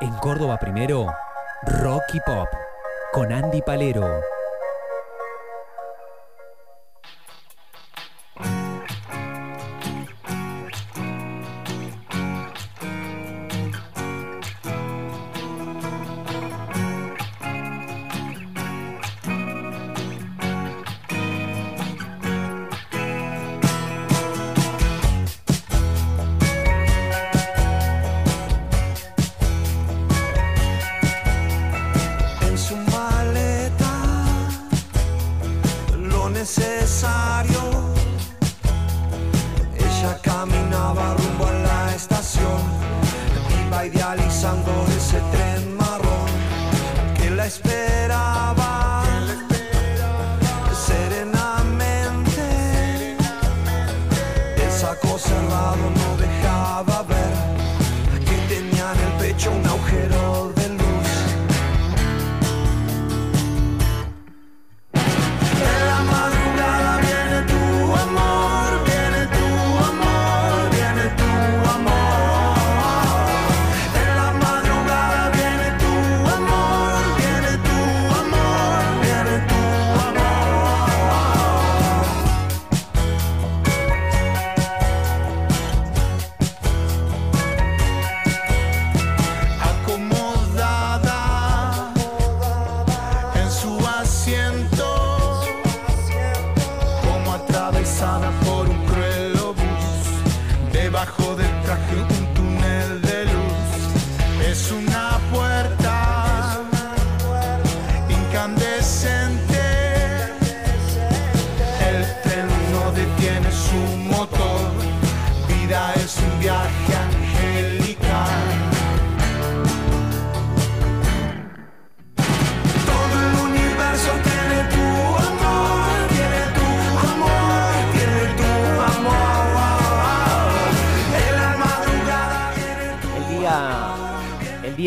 En Córdoba primero, Rocky Pop, con Andy Palero.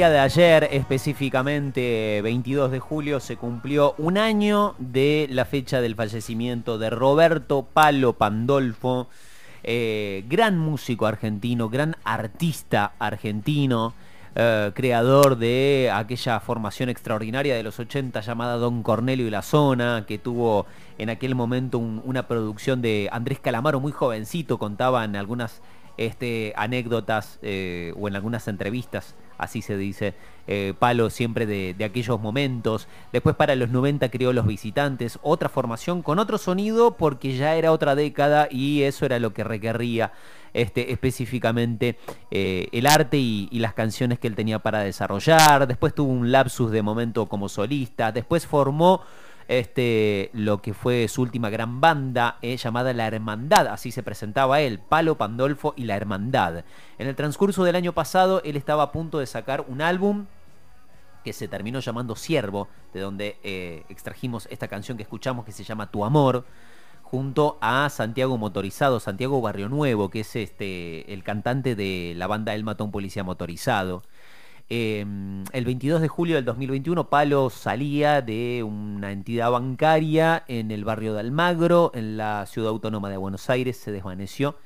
De ayer, específicamente 22 de julio, se cumplió un año de la fecha del fallecimiento de Roberto Palo Pandolfo, eh, gran músico argentino, gran artista argentino, eh, creador de aquella formación extraordinaria de los 80 llamada Don Cornelio y la Zona, que tuvo en aquel momento un- una producción de Andrés Calamaro muy jovencito, contaban algunas este, anécdotas eh, o en algunas entrevistas, así se dice, eh, Palo siempre de, aquellos momentos. Después para los 90 creó Los Visitantes, otra formación con otro sonido porque ya era otra década y eso era lo que requería este, específicamente eh, el arte y las canciones que él tenía para desarrollar. Después tuvo un lapsus de momento como solista. Después formó este, lo que fue su última gran banda eh, llamada La Hermandad, así se presentaba él, Palo Pandolfo y La Hermandad. En el transcurso del año pasado él estaba a punto de sacar un álbum que se terminó llamando Siervo, de donde eh, extrajimos esta canción que escuchamos que se llama Tu Amor, junto a Santiago Motorizado, Santiago Barrio Nuevo, que es este el cantante de la banda El Matón Policía Motorizado. Eh, el 22 de julio del 2021, Palo salía de una entidad bancaria en el barrio de Almagro, en la ciudad autónoma de Buenos Aires, se desvaneció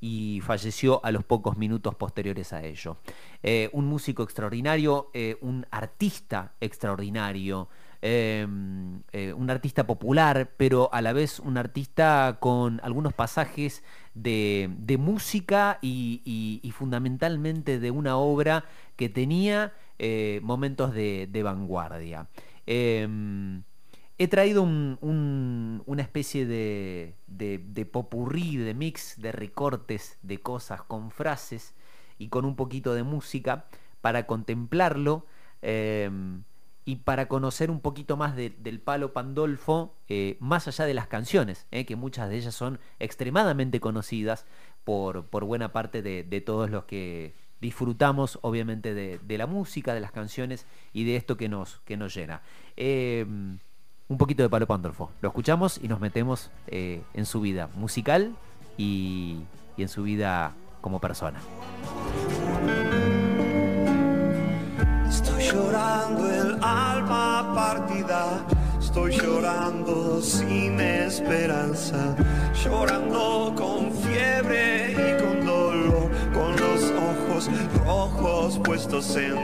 y falleció a los pocos minutos posteriores a ello. Eh, un músico extraordinario, eh, un artista extraordinario, eh, eh, un artista popular, pero a la vez un artista con algunos pasajes de, música y, fundamentalmente de una obra que tenía eh, momentos de, vanguardia. Em, He traído un- un- una especie de, popurrí, de mix, de recortes de cosas con frases y con un poquito de música para contemplarlo eh, y para conocer un poquito más de- del palo Pandolfo, eh, más allá de las canciones, eh, que muchas de ellas son extremadamente conocidas por, por buena parte de, todos los que disfrutamos, obviamente, de, la música, de las canciones y de esto que nos, que nos llena. Eh, un poquito de Palo Pandolfo. Lo escuchamos y nos metemos eh, en su vida musical y, y en su vida como persona. Estoy llorando alma partida, estoy llorando sin esperanza, llorando con fiebre y con dolor, con los ojos rojos ojos puestos en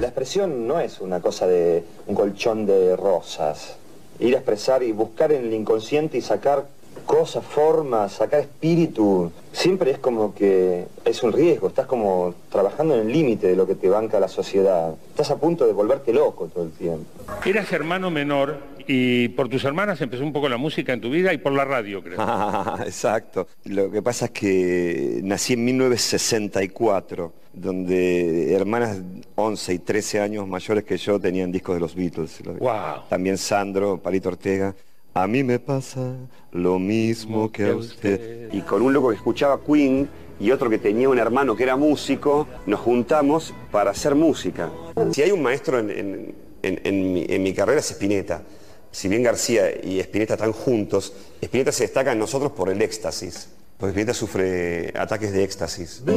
La expresión no es una cosa de un colchón de rosas. Ir a expresar y buscar en el inconsciente y sacar cosas, formas, sacar espíritu, siempre es como que es un riesgo, estás como trabajando en el límite de lo que te banca la sociedad. Estás a punto de volverte loco todo el tiempo. Eras hermano menor y por tus hermanas empezó un poco la música en tu vida y por la radio, creo. Exacto. Lo que pasa es que nací en 1964, donde hermanas 11 y 13 años mayores que yo tenían discos de los Beatles. Wow. También Sandro, Palito Ortega. A mí me pasa lo mismo que a usted. Y con un loco que escuchaba Queen y otro que tenía un hermano que era músico, nos juntamos para hacer música. Si hay un maestro en, en- en- en mi, en mi carrera es Spinetta. Si bien García y Spinetta están juntos, Spinetta se destaca en nosotros por el éxtasis. Porque Spinetta sufre ataques de éxtasis. Ven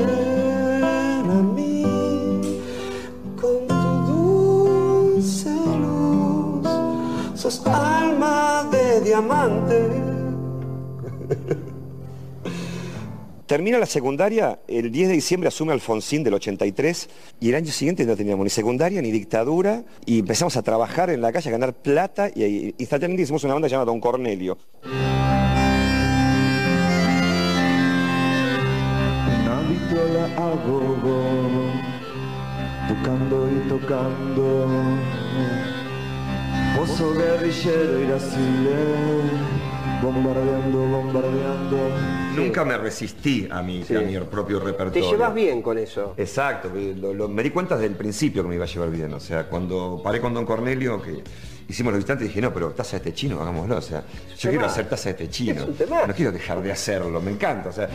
a mí diamante. Termina la secundaria, el 10 de diciembre asume Alfonsín del 83 y el año siguiente no teníamos ni secundaria ni dictadura y empezamos a trabajar en la calle, a ganar plata y ahí instantáneamente hicimos una banda llamada Don Cornelio. Tocando y tocando. Pozo guerrillero irascible, bombardeando, bombardeando. Nunca me resistí a mi, Sí. a mi propio Te repertorio. llevas bien con eso. Exacto, lo- lo- me di cuenta desde el principio que me iba a llevar bien. O sea, cuando paré con Don Cornelio, que hicimos los visitantes, dije, no, pero taza de este chino, hagámoslo. O sea, yo quiero hacer taza de este chino. Es un temazo. No quiero dejar de hacerlo, me encanta. O sea,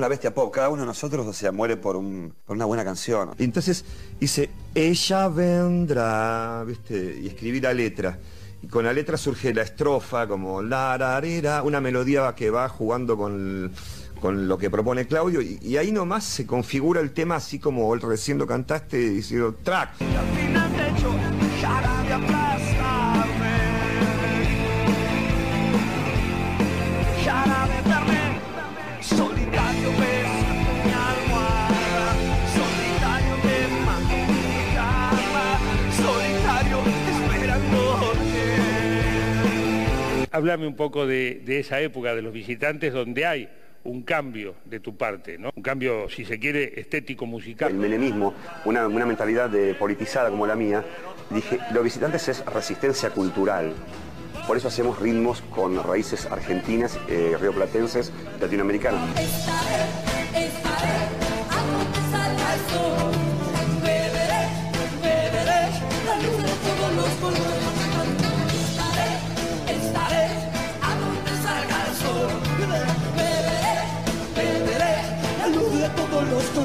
la bestia pop, cada uno de nosotros, o sea, muere por, un- por una buena canción. Y entonces hice, ella vendrá, ¿viste? Y escribí la letra. Y con la letra surge la estrofa, como la rarera, una melodía que va jugando con, con lo que propone Claudio. Y, y ahí nomás se configura el tema así como recién lo cantaste, diciendo track. Háblame un poco de, de esa época de los visitantes donde hay un cambio de tu parte, ¿no? Un cambio, si se quiere, estético musical. el menemismo, una, una mentalidad de politizada como la mía, dije, los visitantes es resistencia cultural. Por eso hacemos ritmos con raíces argentinas, eh, rioplatenses, latinoamericanas.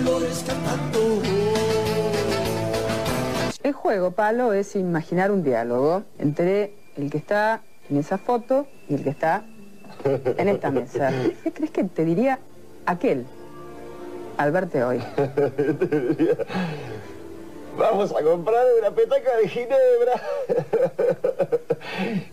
Colores cantando. El juego, Palo, es imaginar un diálogo entre el que está en esa foto y el que está en esta mesa. ¿Qué crees que te diría aquel al verte hoy? Vamos a comprar una petaca de ginebra.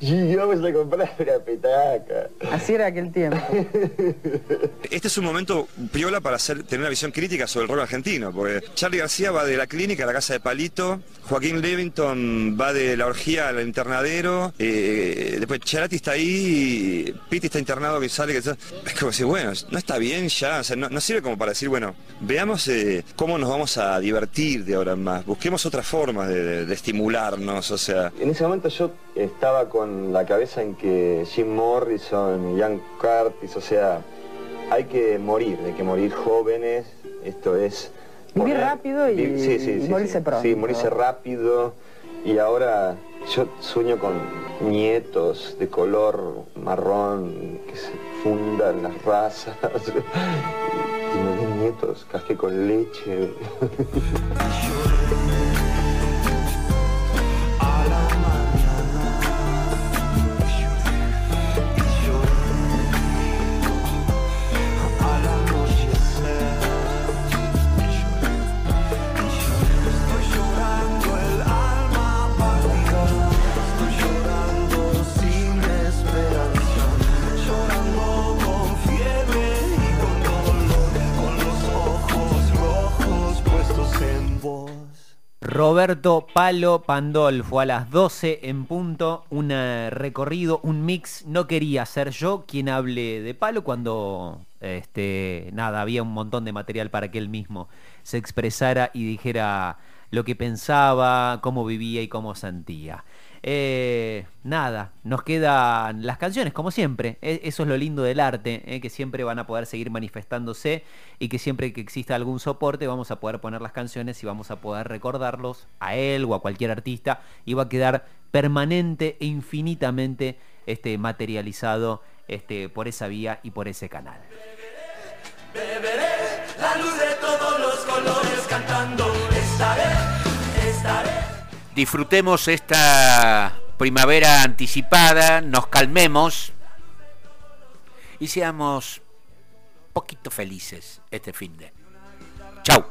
y vamos a comprar una petaca. Así era aquel tiempo. Este es un momento piola para tener una visión crítica sobre el rock argentino, porque Charlie García va de la clínica a la casa de Palito, Joaquín Levington va de la orgía al internadero, eh, después Charati está ahí, Piti está internado que sale, que es como decir, bueno, no está bien ya, o sea, no, sirve como para decir, bueno, veamos eh, cómo nos vamos a divertir de ahora en más, busquemos otras formas de, de- estimularnos, o sea. En ese momento yo estaba con la cabeza en que Jim Morrison Ian Curtis, o sea, hay que morir, hay que morir jóvenes, esto es... Vivir rápido y- vi- y morirse pronto. Sí, morirse rápido y ahora yo sueño con nietos de color marrón que se fundan las razas y me den nietos, café con leche. Roberto Palo Pandolfo a las 12 en punto, un eh, recorrido, un mix. No quería ser yo quien hable de Palo cuando, este, nada, había un montón de material para que él mismo se expresara y dijera lo que pensaba, cómo vivía y cómo sentía. Eh, nada, nos quedan las canciones, como siempre. E- Eso es lo lindo del arte, eh, que siempre van a poder seguir manifestándose y que siempre que exista algún soporte vamos a poder poner las canciones y vamos a poder recordarlos a él o a cualquier artista y va a quedar permanente e infinitamente este, materializado este, por esa vía y por ese canal. Beberé la luz de todos los colores cantando. Estaré, estaré. Disfrutemos esta primavera anticipada, nos calmemos y seamos poquito felices este fin de. Chau.